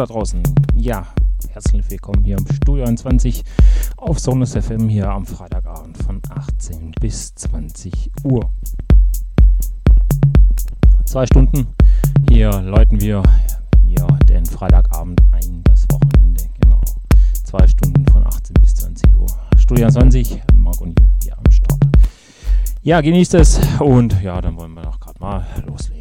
Da draußen. Ja, herzlich willkommen hier im Studio 21 auf Sonus FM hier am Freitagabend von 18 bis 20 Uhr. Zwei Stunden hier läuten wir hier den Freitagabend ein, das Wochenende, genau. Zwei Stunden von 18 bis 20 Uhr. Studio 20, Marc und hier am Start. Ja, genießt es und ja, dann wollen wir doch gerade mal loslegen.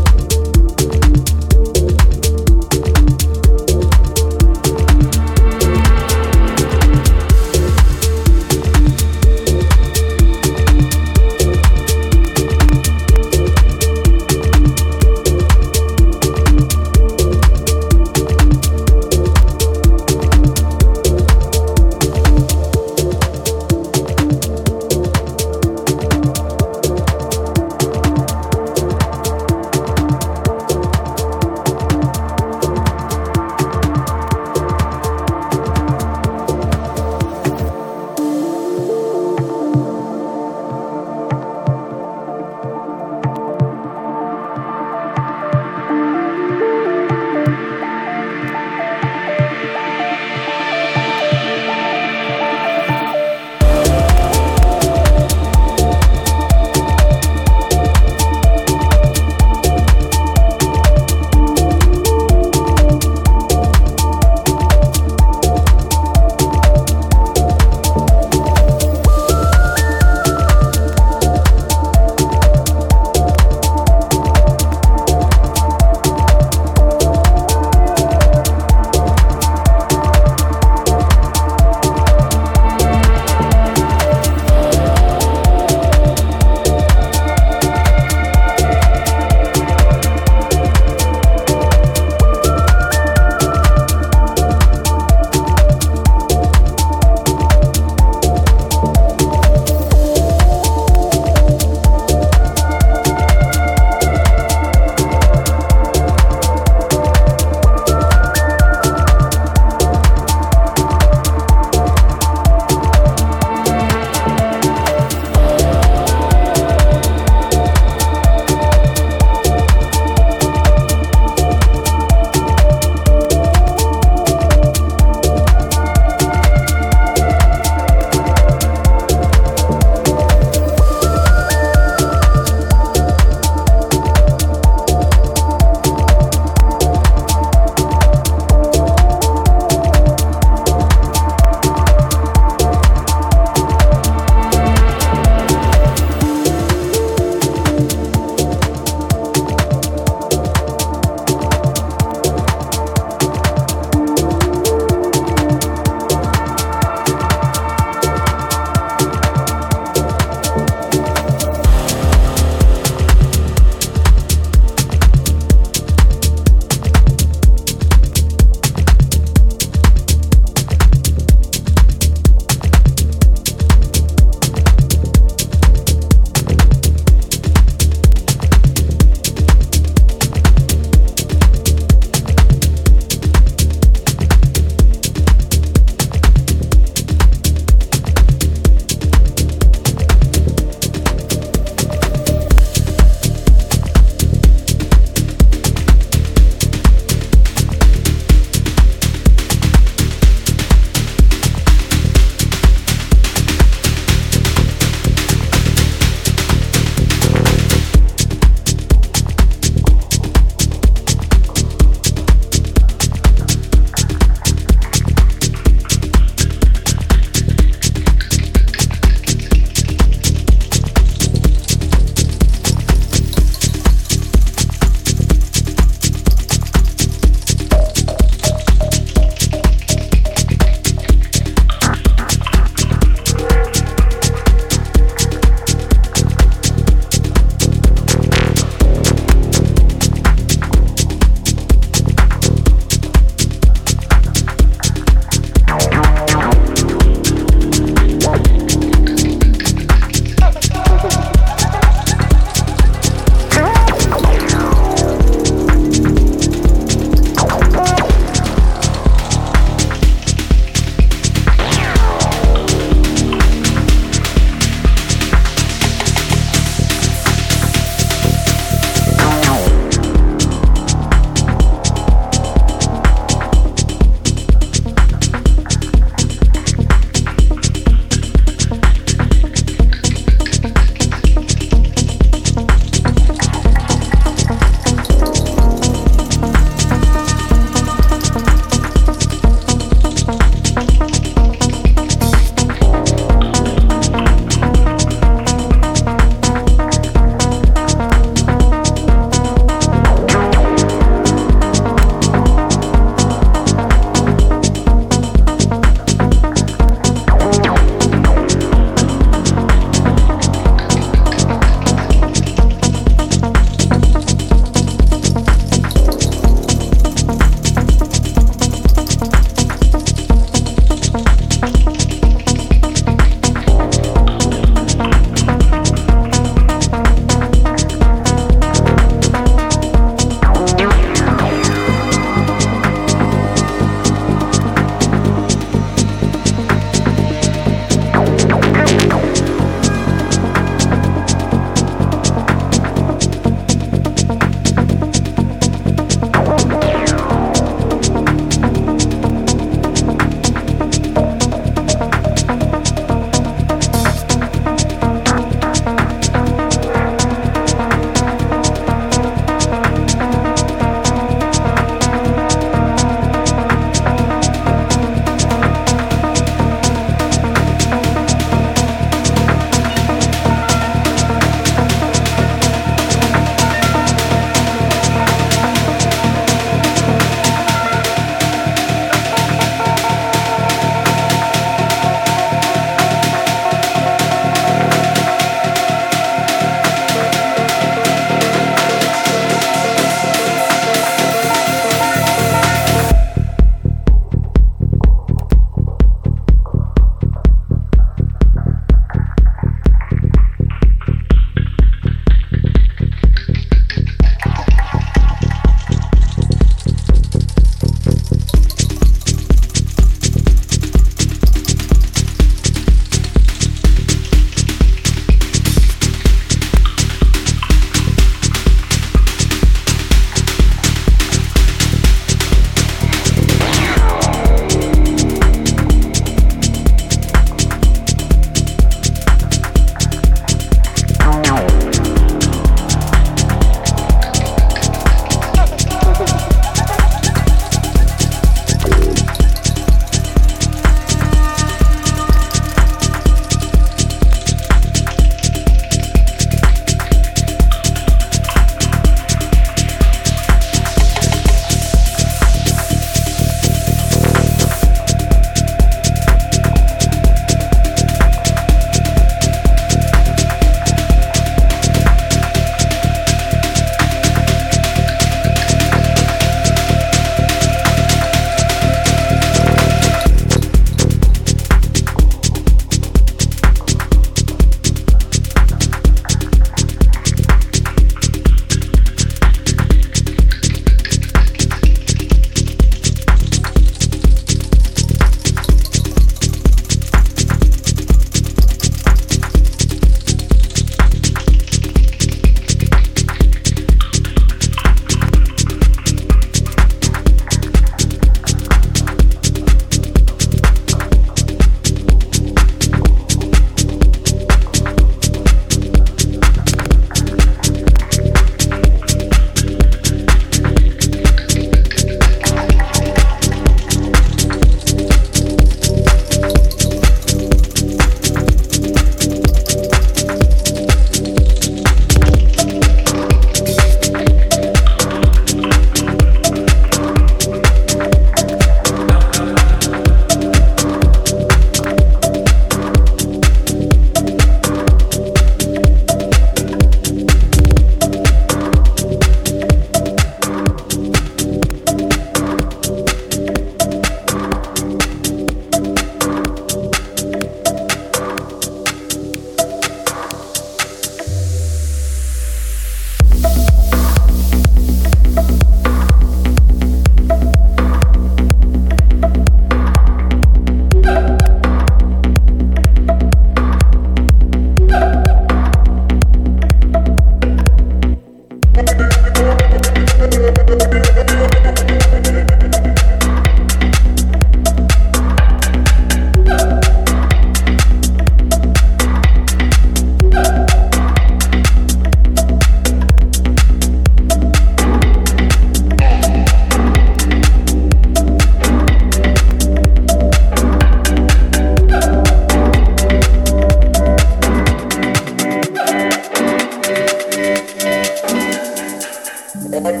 Thank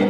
you.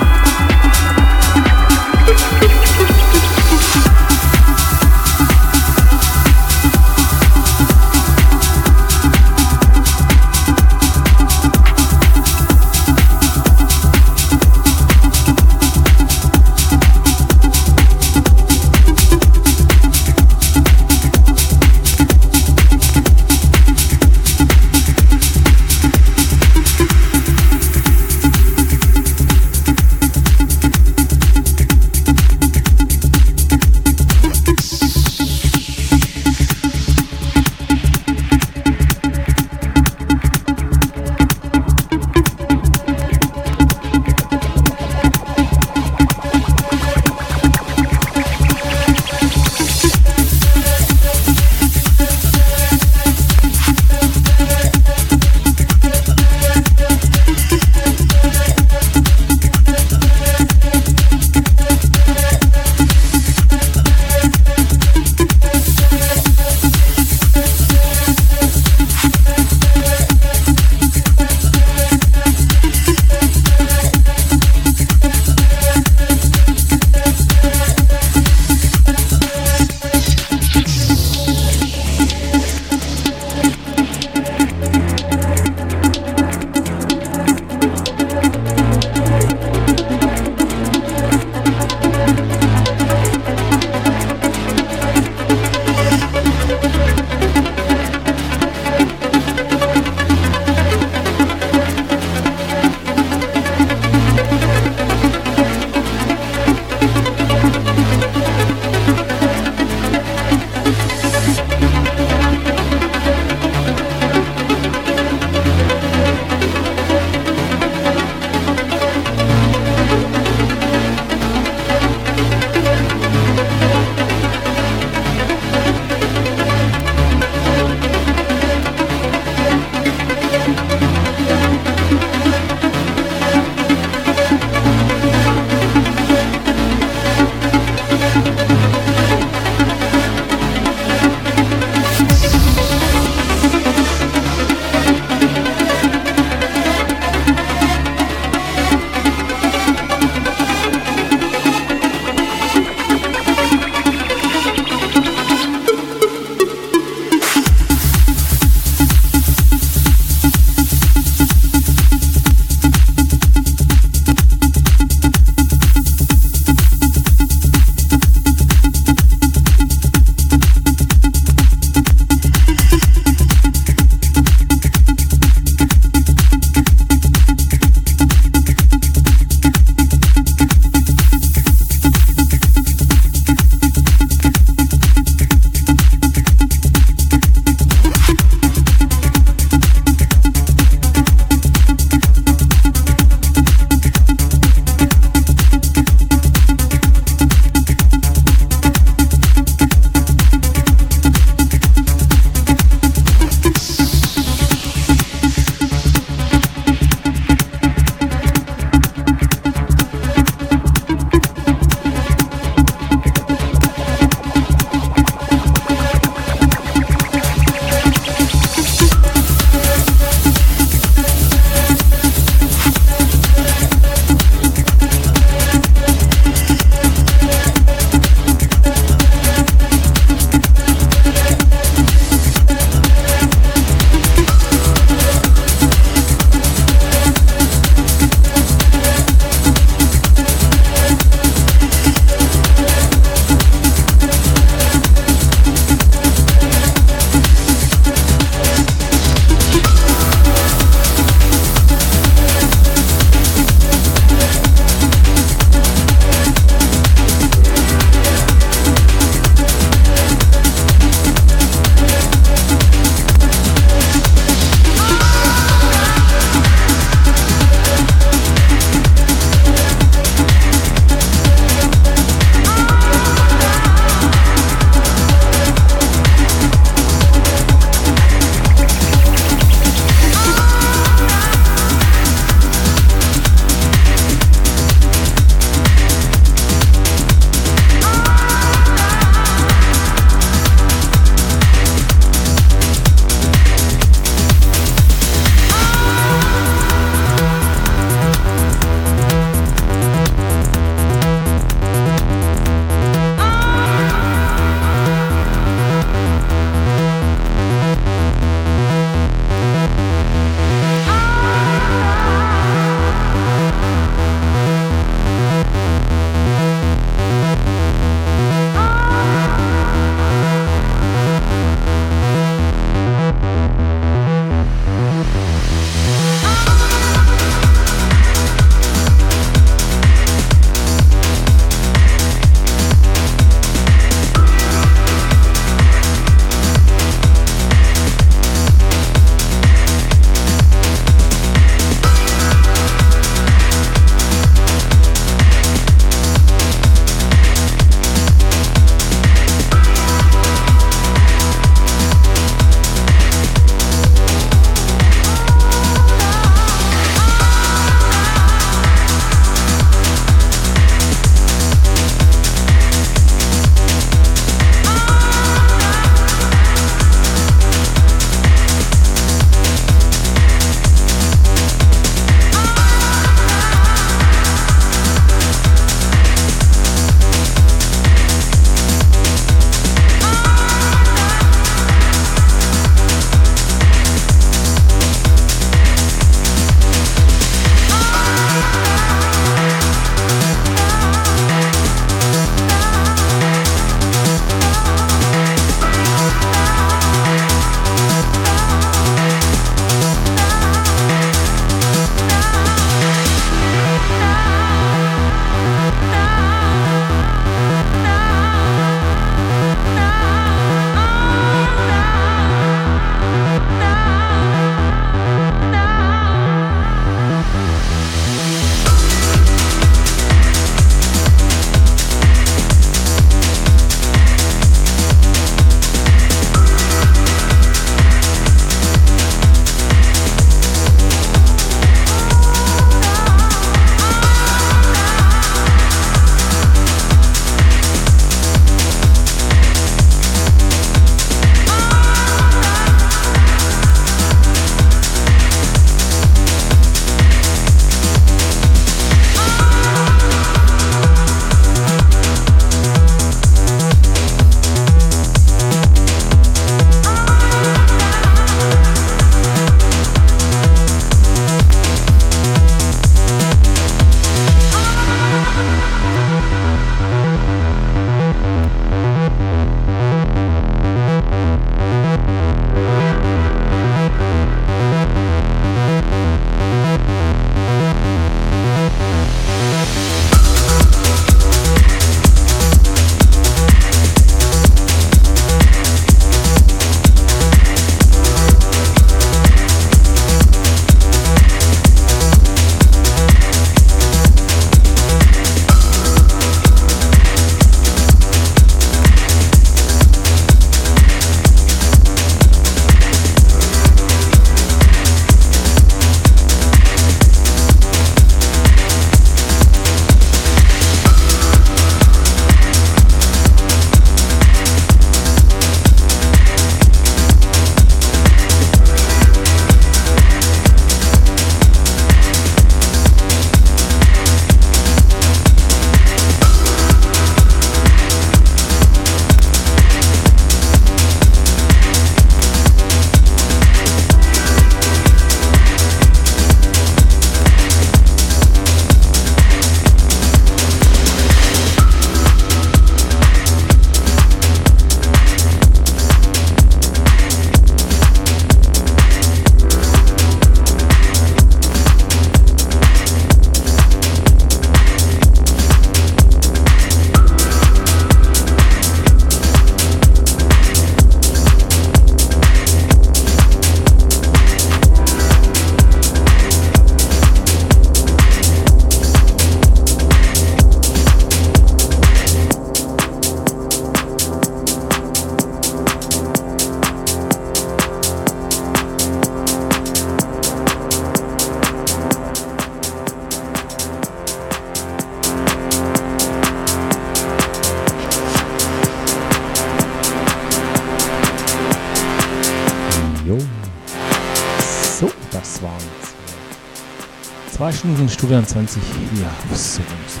Stunden Studio 20 hier auf Sonus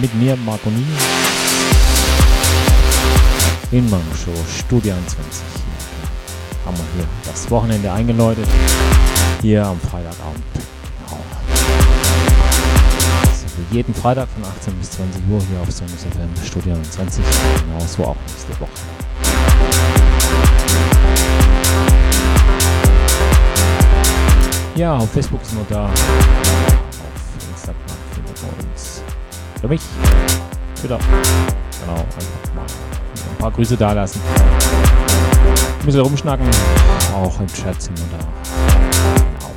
Mit mir, Marco Nini. In meinem Show Studio 20. Haben wir hier das Wochenende eingeläutet. Hier am Freitagabend. Genau. Also jeden Freitag von 18 bis 20 Uhr hier auf Sonus FM Studio 20. Genauso auch nächste Woche. Ja, auf Facebook sind wir da. Auf Instagram findet man uns. Für mich. Twitter. Genau, einfach mal ein paar Grüße da lassen. Ein bisschen rumschnacken. Auch im Chat sind wir da. Genau.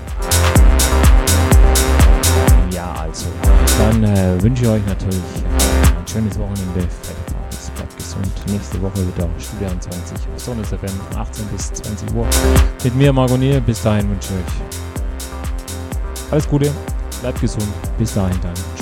Ja, also. Dann äh, wünsche ich euch natürlich ein schönes Wochenende. Bleibt gesund. Nächste Woche wieder Studio 20 auf Sonnes FM von 18 bis 20 Uhr. Mit mir, Margot Niel. Bis dahin wünsche ich euch alles Gute, bleibt gesund. Bis dahin dann.